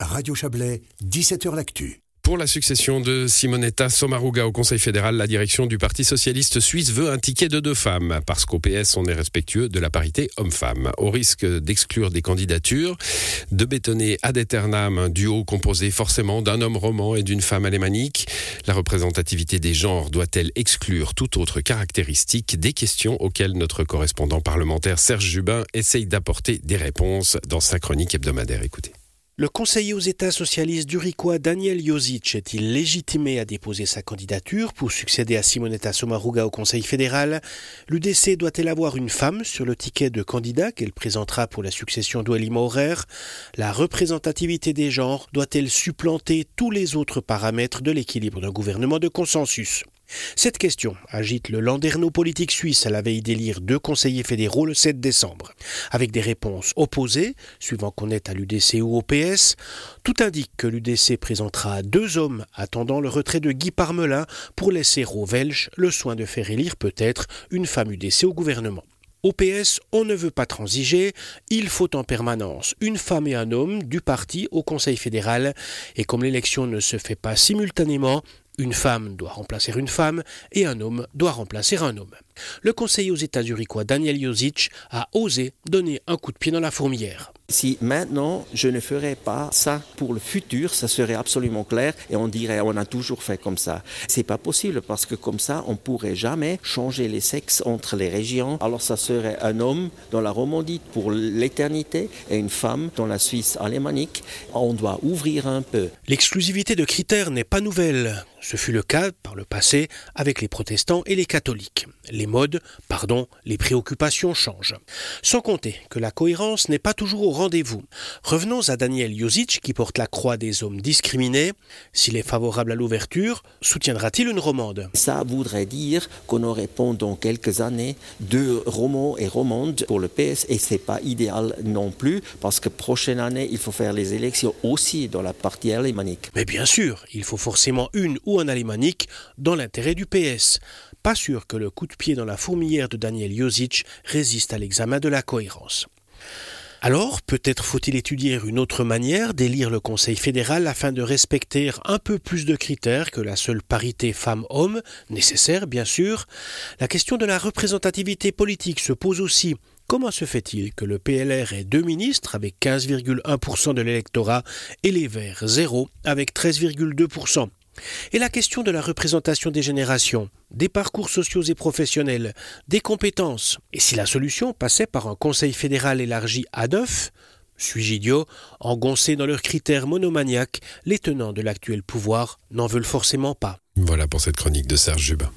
Radio Chablais, 17h L'Actu. Pour la succession de Simonetta Sommaruga au Conseil fédéral, la direction du Parti socialiste suisse veut un ticket de deux femmes, parce qu'au PS, on est respectueux de la parité homme-femme. Au risque d'exclure des candidatures, de bétonner ad aeternam un duo composé forcément d'un homme roman et d'une femme alémanique, la représentativité des genres doit-elle exclure toute autre caractéristique Des questions auxquelles notre correspondant parlementaire Serge Jubin essaye d'apporter des réponses dans sa chronique hebdomadaire. Écoutez. Le conseiller aux États socialistes d'Uriquois, Daniel Josic, est-il légitimé à déposer sa candidature pour succéder à Simonetta Sommaruga au Conseil fédéral? L'UDC doit-elle avoir une femme sur le ticket de candidat qu'elle présentera pour la succession d'Ouelima Horaire La représentativité des genres doit-elle supplanter tous les autres paramètres de l'équilibre d'un gouvernement de consensus? Cette question agite le landerneau politique suisse à la veille d'élire deux conseillers fédéraux le 7 décembre. Avec des réponses opposées, suivant qu'on est à l'UDC ou au PS, tout indique que l'UDC présentera deux hommes attendant le retrait de Guy Parmelin pour laisser aux Welsh le soin de faire élire peut-être une femme UDC au gouvernement. Au PS, on ne veut pas transiger, il faut en permanence une femme et un homme du parti au Conseil fédéral, et comme l'élection ne se fait pas simultanément, une femme doit remplacer une femme et un homme doit remplacer un homme. Le conseiller aux États zurichois Daniel Josic a osé donner un coup de pied dans la fourmilière. Si maintenant je ne ferais pas ça pour le futur, ça serait absolument clair et on dirait on a toujours fait comme ça. C'est pas possible parce que comme ça on pourrait jamais changer les sexes entre les régions. Alors ça serait un homme dans la Romandie pour l'éternité et une femme dans la Suisse alémanique. On doit ouvrir un peu. L'exclusivité de critères n'est pas nouvelle. Ce fut le cas par le passé avec les protestants et les catholiques. Les modes, pardon, les préoccupations changent. Sans compter que la cohérence n'est pas toujours au rendez-vous. Revenons à Daniel Josic qui porte la croix des hommes discriminés. S'il est favorable à l'ouverture, soutiendra-t-il une romande? Ça voudrait dire qu'on aurait pendant quelques années deux romans et romandes pour le PS et c'est pas idéal non plus parce que prochaine année il faut faire les élections aussi dans la partie alémanique. Mais bien sûr, il faut forcément une ou un alémanique dans l'intérêt du PS. Pas sûr que le coup de pied dans la fourmilière de Daniel Josic résiste à l'examen de la cohérence. Alors, peut-être faut-il étudier une autre manière d'élire le Conseil fédéral afin de respecter un peu plus de critères que la seule parité femmes-hommes, nécessaire bien sûr. La question de la représentativité politique se pose aussi. Comment se fait-il que le PLR ait deux ministres avec 15,1% de l'électorat et les Verts zéro avec 13,2% et la question de la représentation des générations, des parcours sociaux et professionnels, des compétences. Et si la solution passait par un Conseil fédéral élargi à neuf, suis-je idiot Engoncés dans leurs critères monomaniaques, les tenants de l'actuel pouvoir n'en veulent forcément pas. Voilà pour cette chronique de Serge Jubin.